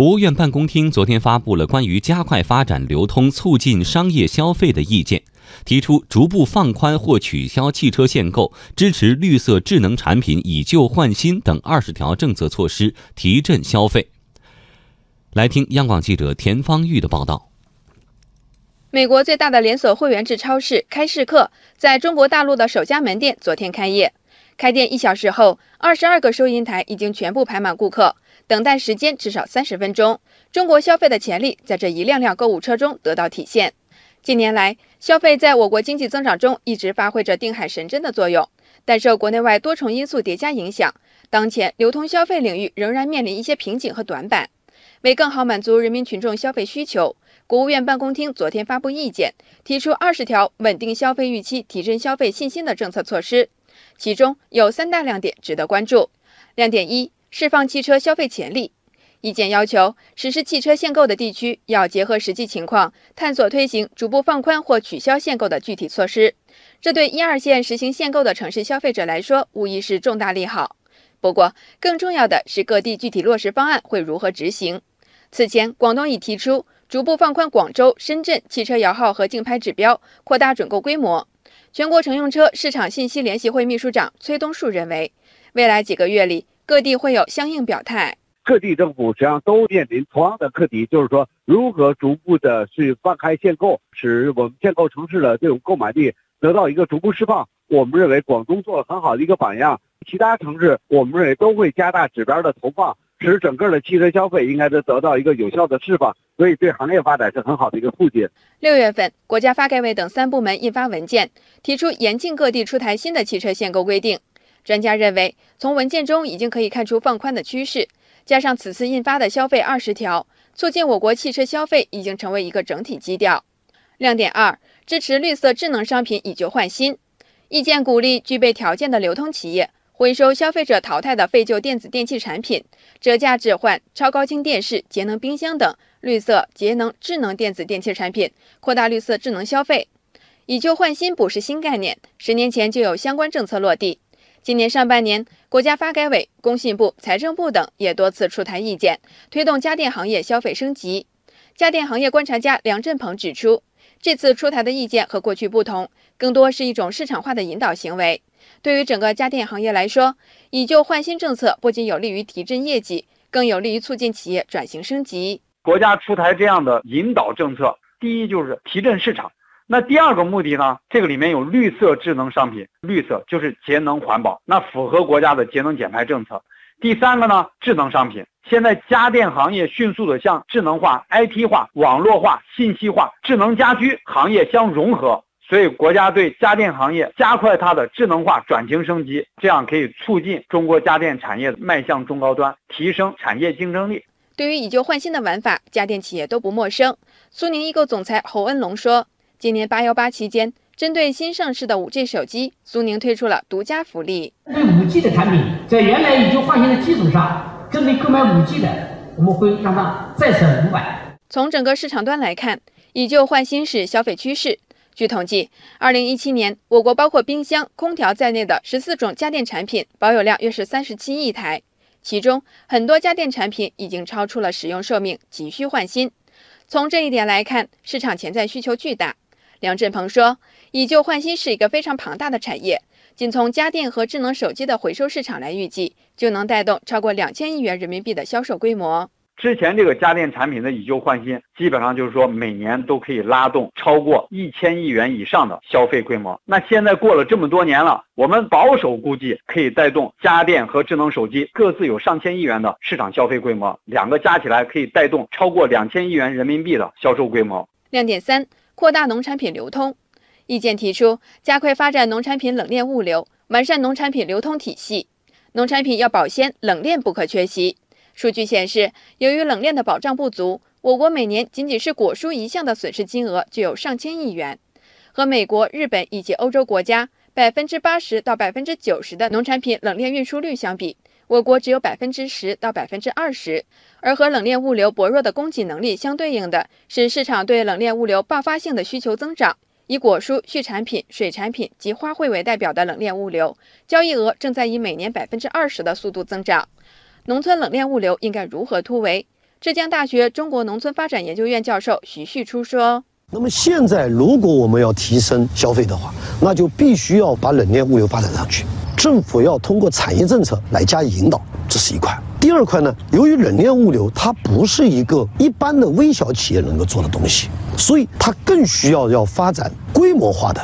国务院办公厅昨天发布了关于加快发展流通、促进商业消费的意见，提出逐步放宽或取消汽车限购、支持绿色智能产品以旧换新等二十条政策措施，提振消费。来听央广记者田方玉的报道。美国最大的连锁会员制超市开市客在中国大陆的首家门店昨天开业。开店一小时后，二十二个收银台已经全部排满顾客，等待时间至少三十分钟。中国消费的潜力在这一辆辆购物车中得到体现。近年来，消费在我国经济增长中一直发挥着定海神针的作用，但受国内外多重因素叠加影响，当前流通消费领域仍然面临一些瓶颈和短板。为更好满足人民群众消费需求，国务院办公厅昨天发布意见，提出二十条稳定消费预期、提振消费信心的政策措施。其中有三大亮点值得关注。亮点一：释放汽车消费潜力。意见要求，实施汽车限购的地区要结合实际情况，探索推行逐步放宽或取消限购的具体措施。这对一二线实行限购的城市消费者来说，无疑是重大利好。不过，更重要的是各地具体落实方案会如何执行。此前，广东已提出逐步放宽广州、深圳汽车摇号和竞拍指标，扩大准购规模。全国乘用车市场信息联席会秘书长崔东树认为，未来几个月里，各地会有相应表态。各地政府实际上都面临同样的课题，就是说如何逐步的去放开限购，使我们限购城市的这种购买力得到一个逐步释放。我们认为广东做了很好的一个榜样，其他城市我们认为都会加大指标的投放。使整个的汽车消费应该都得到一个有效的释放，所以对行业发展是很好的一个促进。六月份，国家发改委等三部门印发文件，提出严禁各地出台新的汽车限购规定。专家认为，从文件中已经可以看出放宽的趋势，加上此次印发的消费二十条，促进我国汽车消费已经成为一个整体基调。亮点二：支持绿色智能商品以旧换新。意见鼓励具备条件的流通企业。回收消费者淘汰的废旧电子电器产品，折价置换超高清电视、节能冰箱等绿色节能智能电子电器产品，扩大绿色智能消费。以旧换新不是新概念，十年前就有相关政策落地。今年上半年，国家发改委、工信部、财政部等也多次出台意见，推动家电行业消费升级。家电行业观察家梁振鹏指出，这次出台的意见和过去不同，更多是一种市场化的引导行为。对于整个家电行业来说，以旧换新政策不仅有利于提振业绩，更有利于促进企业转型升级。国家出台这样的引导政策，第一就是提振市场。那第二个目的呢？这个里面有绿色智能商品，绿色就是节能环保，那符合国家的节能减排政策。第三个呢，智能商品。现在家电行业迅速的向智能化、IT 化、网络化、信息化、智能家居行业相融合。所以，国家对家电行业加快它的智能化转型升级，这样可以促进中国家电产业迈向中高端，提升产业竞争力。对于以旧换新的玩法，家电企业都不陌生。苏宁易购总裁侯恩龙说：“今年八幺八期间，针对新上市的五 G 手机，苏宁推出了独家福利。对五 G 的产品，在原来以旧换新的基础上，针对购买五 G 的，我们会让它再省五百。”从整个市场端来看，以旧换新是消费趋势。据统计，二零一七年，我国包括冰箱、空调在内的十四种家电产品保有量约是三十七亿台，其中很多家电产品已经超出了使用寿命，急需换新。从这一点来看，市场潜在需求巨大。梁振鹏说：“以旧换新是一个非常庞大的产业，仅从家电和智能手机的回收市场来预计，就能带动超过两千亿元人民币的销售规模。”之前这个家电产品的以旧换新，基本上就是说每年都可以拉动超过一千亿元以上的消费规模。那现在过了这么多年了，我们保守估计可以带动家电和智能手机各自有上千亿元的市场消费规模，两个加起来可以带动超过两千亿元人民币的销售规模。亮点三：扩大农产品流通。意见提出，加快发展农产品冷链物流，完善农产品流通体系。农产品要保鲜，冷链不可缺席。数据显示，由于冷链的保障不足，我国每年仅仅是果蔬一项的损失金额就有上千亿元。和美国、日本以及欧洲国家百分之八十到百分之九十的农产品冷链运输率相比，我国只有百分之十到百分之二十。而和冷链物流薄弱的供给能力相对应的是市场对冷链物流爆发性的需求增长。以果蔬、畜产品、水产品及花卉为代表的冷链物流交易额正在以每年百分之二十的速度增长。农村冷链物流应该如何突围？浙江大学中国农村发展研究院教授徐旭初说：“那么现在，如果我们要提升消费的话，那就必须要把冷链物流发展上去。政府要通过产业政策来加以引导，这是一块。第二块呢，由于冷链物流它不是一个一般的微小企业能够做的东西，所以它更需要要发展规模化的。”